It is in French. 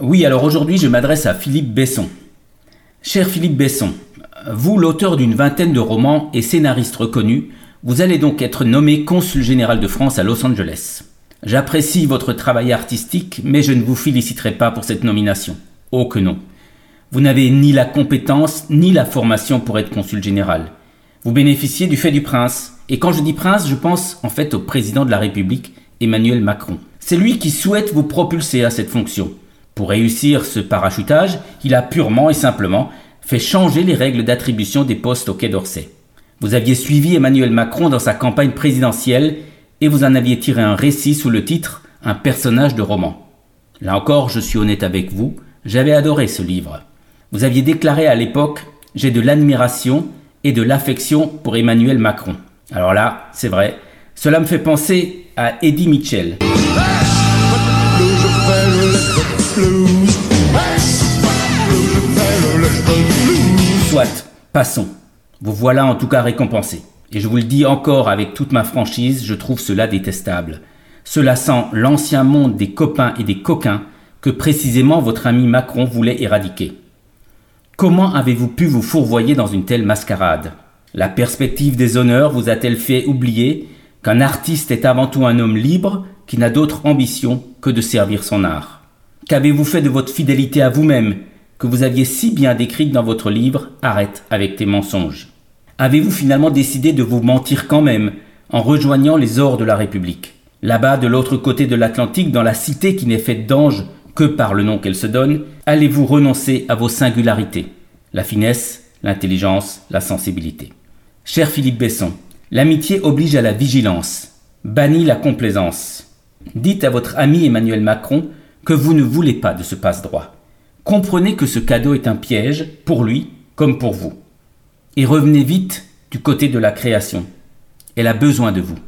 Oui, alors aujourd'hui je m'adresse à Philippe Besson. Cher Philippe Besson, vous, l'auteur d'une vingtaine de romans et scénariste reconnu, vous allez donc être nommé consul général de France à Los Angeles. J'apprécie votre travail artistique, mais je ne vous féliciterai pas pour cette nomination. Oh que non. Vous n'avez ni la compétence ni la formation pour être consul général. Vous bénéficiez du fait du prince. Et quand je dis prince, je pense en fait au président de la République, Emmanuel Macron. C'est lui qui souhaite vous propulser à cette fonction. Pour réussir ce parachutage, il a purement et simplement fait changer les règles d'attribution des postes au Quai d'Orsay. Vous aviez suivi Emmanuel Macron dans sa campagne présidentielle et vous en aviez tiré un récit sous le titre Un personnage de roman. Là encore, je suis honnête avec vous, j'avais adoré ce livre. Vous aviez déclaré à l'époque J'ai de l'admiration et de l'affection pour Emmanuel Macron. Alors là, c'est vrai, cela me fait penser à Eddie Mitchell. Soit, passons. Vous voilà en tout cas récompensé. Et je vous le dis encore avec toute ma franchise, je trouve cela détestable. Cela sent l'ancien monde des copains et des coquins que précisément votre ami Macron voulait éradiquer. Comment avez-vous pu vous fourvoyer dans une telle mascarade? La perspective des honneurs vous a-t-elle fait oublier qu'un artiste est avant tout un homme libre qui n'a d'autre ambition que de servir son art Qu'avez-vous fait de votre fidélité à vous-même que vous aviez si bien décrite dans votre livre Arrête avec tes mensonges. Avez-vous finalement décidé de vous mentir quand même en rejoignant les ors de la République? Là-bas, de l'autre côté de l'Atlantique, dans la cité qui n'est faite d'anges que par le nom qu'elle se donne, allez-vous renoncer à vos singularités? La finesse, l'intelligence, la sensibilité. Cher Philippe Besson, l'amitié oblige à la vigilance, bannit la complaisance. Dites à votre ami Emmanuel Macron que vous ne voulez pas de ce passe-droit. Comprenez que ce cadeau est un piège, pour lui comme pour vous. Et revenez vite du côté de la création. Elle a besoin de vous.